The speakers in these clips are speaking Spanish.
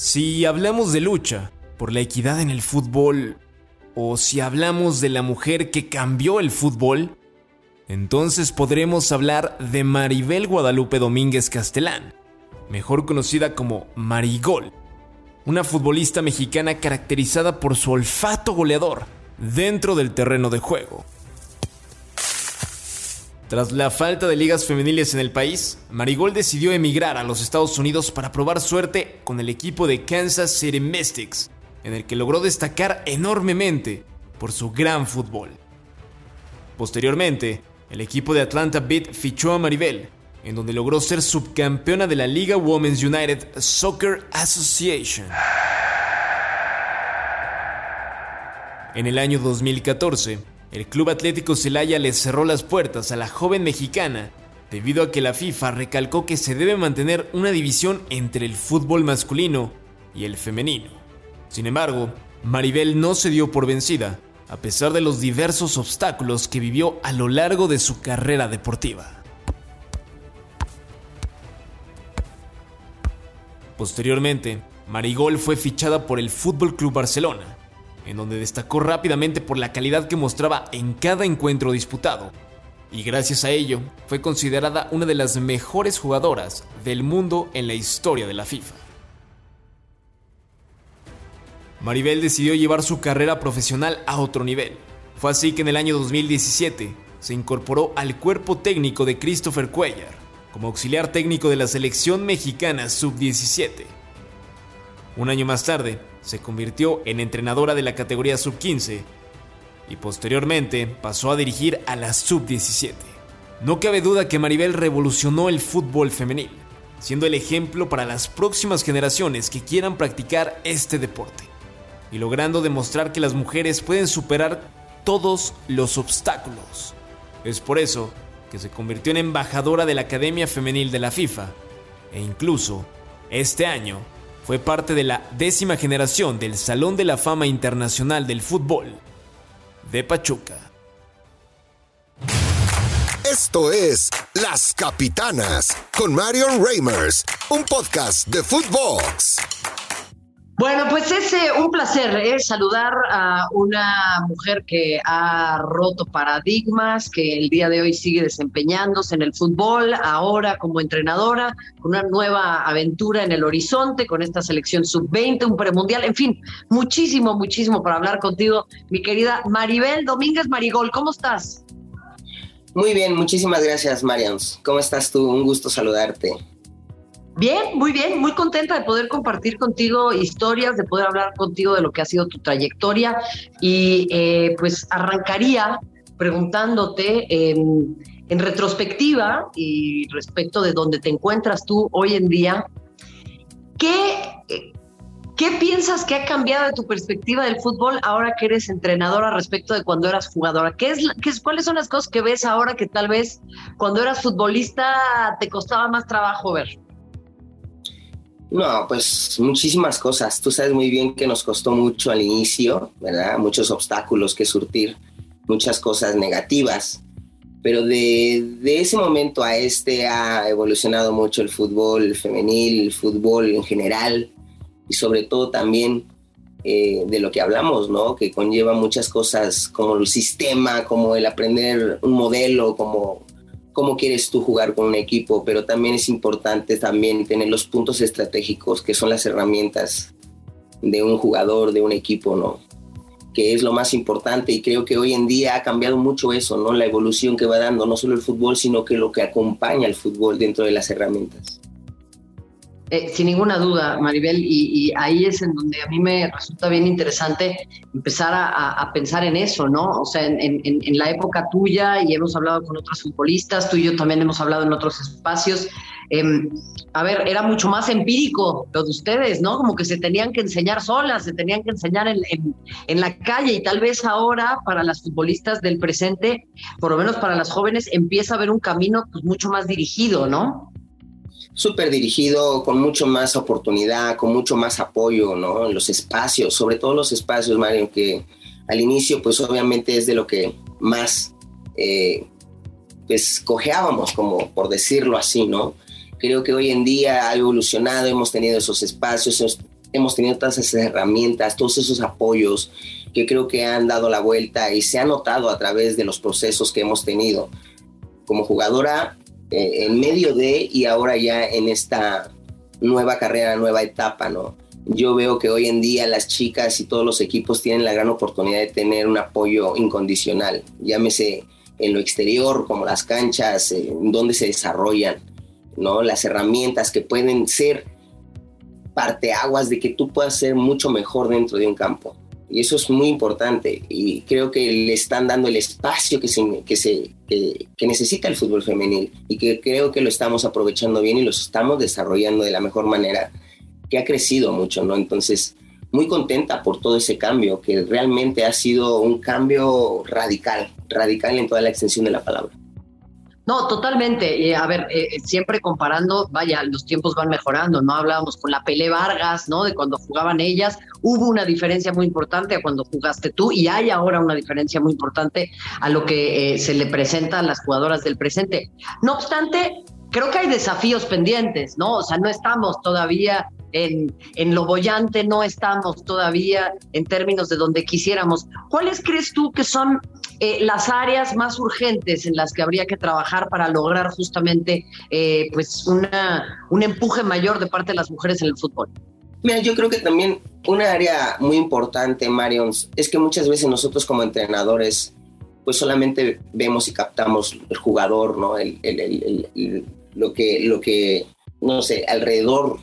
Si hablamos de lucha por la equidad en el fútbol, o si hablamos de la mujer que cambió el fútbol, entonces podremos hablar de Maribel Guadalupe Domínguez Castelán, mejor conocida como Marigol, una futbolista mexicana caracterizada por su olfato goleador dentro del terreno de juego. Tras la falta de ligas femeniles en el país, Marigol decidió emigrar a los Estados Unidos para probar suerte con el equipo de Kansas City Mystics, en el que logró destacar enormemente por su gran fútbol. Posteriormente, el equipo de Atlanta Beat fichó a Maribel, en donde logró ser subcampeona de la Liga Women's United Soccer Association. En el año 2014, el Club Atlético Celaya le cerró las puertas a la joven mexicana debido a que la FIFA recalcó que se debe mantener una división entre el fútbol masculino y el femenino. Sin embargo, Maribel no se dio por vencida, a pesar de los diversos obstáculos que vivió a lo largo de su carrera deportiva. Posteriormente, Marigol fue fichada por el Fútbol Club Barcelona, en donde destacó rápidamente por la calidad que mostraba en cada encuentro disputado, y gracias a ello fue considerada una de las mejores jugadoras del mundo en la historia de la FIFA. Maribel decidió llevar su carrera profesional a otro nivel. Fue así que en el año 2017 se incorporó al cuerpo técnico de Christopher Cuellar como auxiliar técnico de la selección mexicana sub-17. Un año más tarde, se convirtió en entrenadora de la categoría sub-15 y posteriormente pasó a dirigir a la sub-17. No cabe duda que Maribel revolucionó el fútbol femenil, siendo el ejemplo para las próximas generaciones que quieran practicar este deporte y logrando demostrar que las mujeres pueden superar todos los obstáculos. Es por eso que se convirtió en embajadora de la Academia Femenil de la FIFA e incluso este año fue parte de la décima generación del Salón de la Fama Internacional del Fútbol de Pachuca. Esto es Las Capitanas con Marion Reimers, un podcast de Footbox. Bueno, pues es eh, un placer eh, saludar a una mujer que ha roto paradigmas, que el día de hoy sigue desempeñándose en el fútbol, ahora como entrenadora, con una nueva aventura en el horizonte, con esta selección sub-20, un premundial, en fin, muchísimo, muchísimo para hablar contigo, mi querida Maribel Domínguez Marigol, ¿cómo estás? Muy bien, muchísimas gracias, Marian. ¿Cómo estás tú? Un gusto saludarte. Bien, muy bien, muy contenta de poder compartir contigo historias, de poder hablar contigo de lo que ha sido tu trayectoria y eh, pues arrancaría preguntándote en retrospectiva y respecto de dónde te encuentras tú hoy en día, ¿qué, ¿qué piensas que ha cambiado de tu perspectiva del fútbol ahora que eres entrenadora respecto de cuando eras jugadora? ¿Qué es, qué es, ¿Cuáles son las cosas que ves ahora que tal vez cuando eras futbolista te costaba más trabajo ver? No, pues muchísimas cosas. Tú sabes muy bien que nos costó mucho al inicio, ¿verdad? Muchos obstáculos que surtir, muchas cosas negativas. Pero de, ese momento a este ha evolucionado mucho el fútbol femenil, el fútbol en general y sobre todo también eh, de lo que hablamos, ¿no? Que conlleva muchas cosas como el sistema, como el aprender un modelo, como cómo quieres tú jugar con un equipo, pero también es importante también tener los puntos estratégicos, que son las herramientas de un jugador, de un equipo, ¿no? Que es lo más importante y creo que hoy en día ha cambiado mucho eso, ¿no? La evolución que va dando no solo el fútbol, sino que lo que acompaña al fútbol dentro de las herramientas. Eh, sin ninguna duda, Maribel, y, ahí es en donde a mí me resulta bien interesante empezar a, pensar en eso, ¿no? O sea, en, la época tuya, y hemos hablado con otros futbolistas, tú y yo también hemos hablado en otros espacios. Em, a ver, era mucho más empírico lo de ustedes, ¿no? Como que se tenían que enseñar solas, se tenían que enseñar en, la calle, y tal vez ahora para las futbolistas del presente, por lo menos para las jóvenes, empieza a haber un camino pues, mucho más dirigido, ¿no? Súper dirigido, con mucho más oportunidad, con mucho más apoyo, ¿no? En los espacios, sobre todo los espacios, Mario, que al inicio, pues obviamente es de lo que más, eh, pues, cojeábamos, como por decirlo así, ¿no? Creo que hoy en día ha evolucionado, hemos tenido esos espacios, hemos tenido todas esas herramientas, todos esos apoyos que creo que han dado la vuelta y se ha notado a través de los procesos que hemos tenido como jugadora eh, en medio de y ahora ya en esta nueva carrera, nueva etapa, ¿no? Yo veo que hoy en día las chicas y todos los equipos tienen la gran oportunidad de tener un apoyo incondicional, llámese en lo exterior, como las canchas, en donde se desarrollan, ¿no? Las herramientas que pueden ser parteaguas de que tú puedas ser mucho mejor dentro de un campo. Y eso es muy importante y creo que le están dando el espacio que, se, que, se, que, necesita el fútbol femenil y que creo que lo estamos aprovechando bien y lo estamos desarrollando de la mejor manera, que ha crecido mucho, ¿no? Entonces, muy contenta por todo ese cambio, que realmente ha sido un cambio radical, radical en toda la extensión de la palabra. No, totalmente. a ver, eh, eh, siempre comparando, vaya, los tiempos van mejorando, ¿no? Hablábamos con la Pele Vargas, ¿no? De cuando jugaban ellas, hubo una diferencia muy importante a cuando jugaste tú y hay ahora una diferencia muy importante a lo que eh, se le presenta a las jugadoras del presente. No obstante, creo que hay desafíos pendientes, ¿no? O sea, no estamos todavía en, en, lo bollante, no estamos todavía en términos de donde quisiéramos. ¿Cuáles crees tú que son eh, las áreas más urgentes en las que habría que trabajar para lograr justamente eh, pues una, un empuje mayor de parte de las mujeres en el fútbol? Mira, yo creo que también una área muy importante, Marion, es que muchas veces nosotros como entrenadores pues solamente vemos y captamos el jugador, ¿no? El, lo, que, lo que, no sé, alrededor,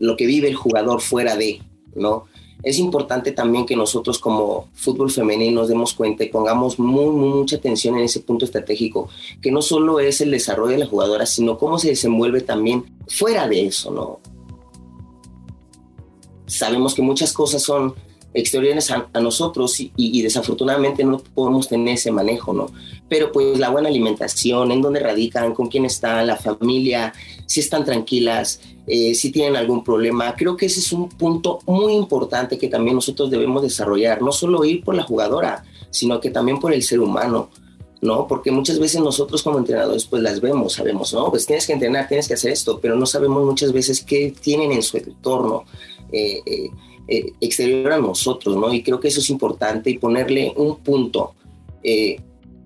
lo que vive el jugador fuera de, ¿no? es importante también que nosotros como fútbol femenino nos demos cuenta y pongamos muy, mucha atención en ese punto estratégico, que no solo es el desarrollo de la jugadora, sino cómo se desenvuelve también fuera de eso, ¿no? Sabemos que muchas cosas son exteriores a, nosotros y, desafortunadamente no podemos tener ese manejo, ¿no? Pero pues la buena alimentación, en dónde radican, con quién están, la familia, si están tranquilas, eh, si tienen algún problema, creo que ese es un punto muy importante que también nosotros debemos desarrollar, no solo ir por la jugadora, sino que también por el ser humano. ¿no? Porque muchas veces nosotros como entrenadores pues las vemos, sabemos, ¿no? Pues tienes que entrenar, tienes que hacer esto, pero no sabemos muchas veces qué tienen en su entorno. Eh, eh, exterior a nosotros, ¿no? Y creo que eso es importante y ponerle un punto eh,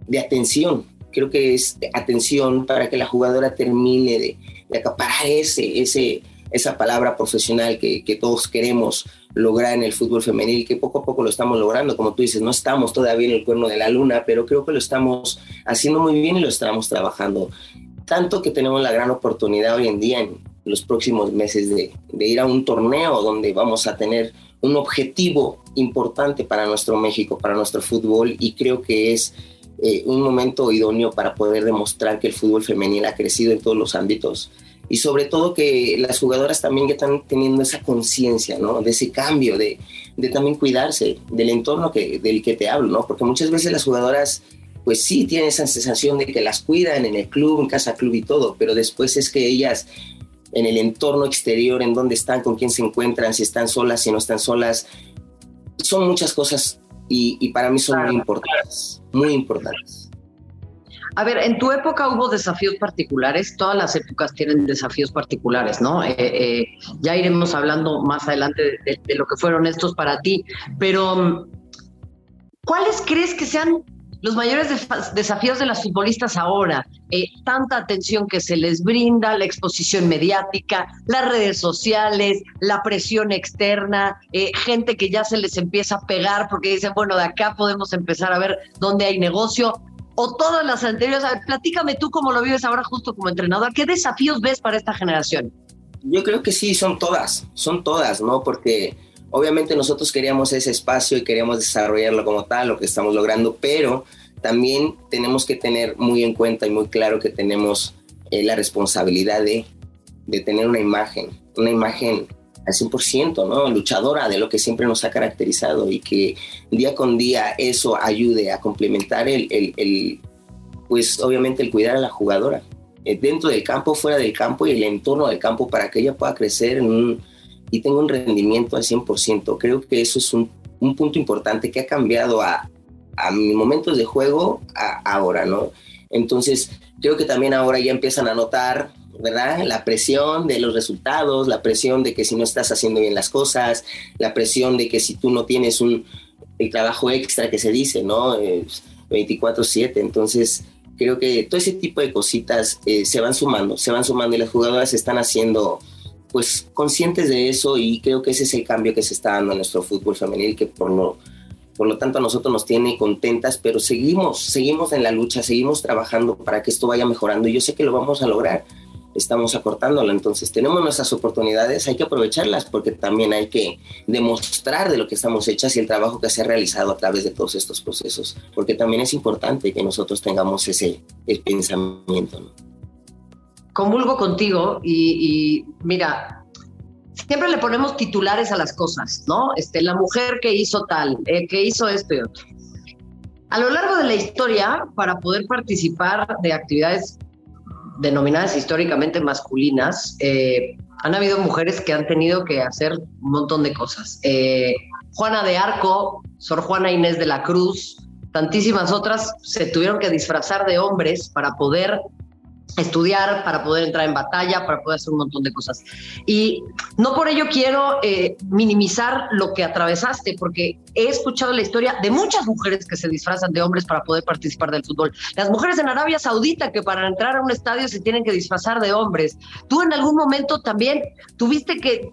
de atención. Creo que es atención para que la jugadora termine de, acaparar ese, ese, esa palabra profesional que, que, todos queremos lograr en el fútbol femenil, que poco a poco lo estamos logrando. Como tú dices, no estamos todavía en el cuerno de la luna, pero creo que lo estamos haciendo muy bien y lo estamos trabajando. Tanto que tenemos la gran oportunidad hoy en día en, los próximos meses de, ir a un torneo donde vamos a tener un objetivo importante para nuestro México, para nuestro fútbol y creo que es eh, un momento idóneo para poder demostrar que el fútbol femenil ha crecido en todos los ámbitos y sobre todo que las jugadoras también están teniendo esa conciencia, ¿no? De ese cambio, de, de, también cuidarse del entorno que, del que te hablo, ¿no? Porque muchas veces las jugadoras, pues sí, tienen esa sensación de que las cuidan en el club, en casa club y todo, pero después es que ellas en el entorno exterior, en dónde están, con quién se encuentran, si están solas, si no están solas. Son muchas cosas y, para mí son muy importantes, muy importantes. A ver, en tu época hubo desafíos particulares, todas las épocas tienen desafíos particulares, ¿no? Eh, eh, ya iremos hablando más adelante de, lo que fueron estos para ti, pero ¿cuáles crees que sean los mayores desafíos de las futbolistas ahora, eh, tanta atención que se les brinda, la exposición mediática, las redes sociales, la presión externa, eh, gente que ya se les empieza a pegar porque dicen, bueno, de acá podemos empezar a ver dónde hay negocio, o todas las anteriores. platícame tú cómo lo vives ahora justo como entrenador, ¿qué desafíos ves para esta generación? Yo creo que sí, son todas, son todas, ¿no? Porque Obviamente nosotros queríamos ese espacio y queríamos desarrollarlo como tal, lo que estamos logrando, pero también tenemos que tener muy en cuenta y muy claro que tenemos eh, la responsabilidad de, tener una imagen, una imagen al 100%, ¿no? Luchadora de lo que siempre nos ha caracterizado y que día con día eso ayude a complementar el pues obviamente el cuidar a la jugadora eh, dentro del campo, fuera del campo y el entorno del campo para que ella pueda crecer en un y tengo un rendimiento al 100%. Creo que eso es un, un punto importante que ha cambiado a, a mis momentos de juego ahora, ¿no? Entonces, creo que también ahora ya empiezan a notar ¿verdad? La presión de los resultados, la presión de que si no estás haciendo bien las cosas, la presión de que si tú no tienes un el trabajo extra que se dice, ¿no? 24/7. Entonces, creo que todo ese tipo de cositas eh, se van sumando, se van sumando y las jugadoras están haciendo pues conscientes de eso y creo que ese es el cambio que se está dando en nuestro fútbol femenil que por lo, por lo tanto a nosotros nos tiene contentas, pero seguimos, seguimos en la lucha, seguimos trabajando para que esto vaya mejorando y yo sé que lo vamos a lograr estamos acortándola. Entonces tenemos nuestras oportunidades, hay que aprovecharlas porque también hay que demostrar de lo que estamos hechas y el trabajo que se ha realizado a través de todos estos procesos, porque también es importante que nosotros tengamos ese, pensamiento. ¿no? Convulgo contigo y, mira, siempre le ponemos titulares a las cosas, ¿no? Este, la mujer que hizo tal, eh, que hizo esto y otro. A lo largo de la historia, para poder participar de actividades denominadas históricamente masculinas, eh, han habido mujeres que han tenido que hacer un montón de cosas. Eh, Juana de Arco, Sor Juana Inés de la Cruz, tantísimas otras se tuvieron que disfrazar de hombres para poder estudiar, para poder entrar en batalla, para poder hacer un montón de cosas. Y no por ello quiero eh, minimizar lo que atravesaste, porque he escuchado la historia de muchas mujeres que se disfrazan de hombres para poder participar del fútbol. Las mujeres en Arabia Saudita que para entrar a un estadio se tienen que disfrazar de hombres. Tú en algún momento también tuviste que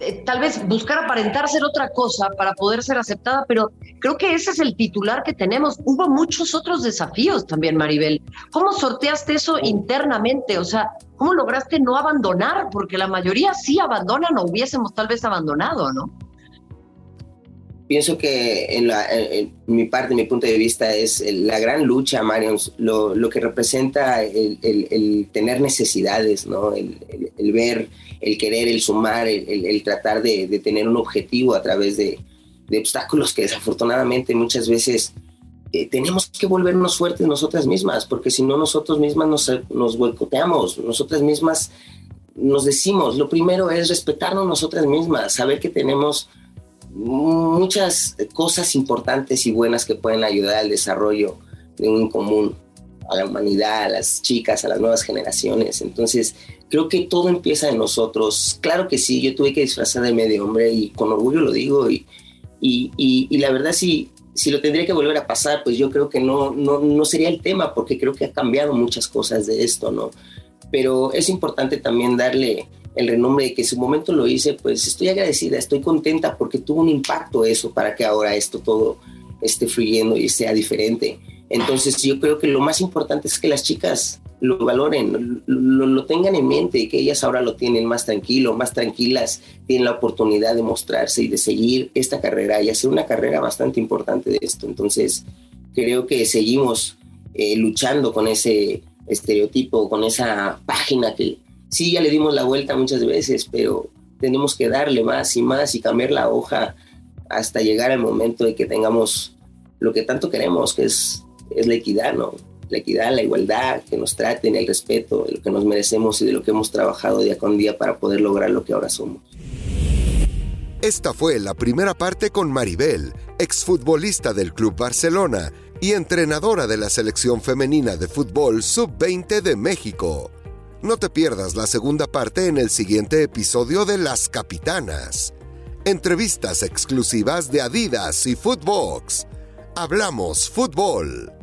eh, tal vez buscar aparentar ser otra cosa para poder ser aceptada, pero creo que ese es el titular que tenemos. Hubo muchos otros desafíos también, Maribel. ¿Cómo sorteaste eso internamente? O sea, ¿cómo lograste no abandonar? Porque la mayoría sí abandonan o hubiésemos tal vez abandonado, ¿no? Pienso que en, la, mi parte, mi punto de vista, es la gran lucha, Marion, lo, lo que representa el, tener necesidades, ¿no? el ver el querer, el sumar, el, tratar de, tener un objetivo a través de, obstáculos que desafortunadamente muchas veces eh, tenemos que volvernos fuertes nosotras mismas, porque si no nosotros mismas nos, nos boicoteamos, nosotras mismas nos decimos, lo primero es respetarnos nosotras mismas, saber que tenemos muchas cosas importantes y buenas que pueden ayudar al desarrollo de un común, a la humanidad, a las chicas, a las nuevas generaciones. Entonces, creo que todo empieza en nosotros. Claro que sí, yo tuve que disfrazarme de hombre y con orgullo lo digo. Y, y, y, la verdad, si, si lo tendría que volver a pasar, pues yo creo que no, no, no sería el tema, porque creo que ha cambiado muchas cosas de esto, ¿no? Pero es importante también darle el renombre de que en su momento lo hice, pues estoy agradecida, estoy contenta porque tuvo un impacto eso para que ahora esto todo esté fluyendo y sea diferente. Entonces yo creo que lo más importante es que las chicas lo valoren, lo, tengan en mente que ellas ahora lo tienen más tranquilo, más tranquilas, tienen la oportunidad de mostrarse y de seguir esta carrera y hacer una carrera bastante importante de esto. Entonces, creo que seguimos eh, luchando con ese estereotipo, con esa página que sí ya le dimos la vuelta muchas veces, pero tenemos que darle más y más y cambiar la hoja hasta llegar al momento de que tengamos lo que tanto queremos, que es, es la equidad, ¿no? la equidad, la igualdad, que nos traten, el respeto de lo que nos merecemos y de lo que hemos trabajado día con día para poder lograr lo que ahora somos. Esta fue la primera parte con Maribel, exfutbolista del Club Barcelona y entrenadora de la selección femenina de fútbol sub-20 de México. No te pierdas la segunda parte en el siguiente episodio de Las Capitanas. Entrevistas exclusivas de Adidas y Footbox. Hablamos fútbol.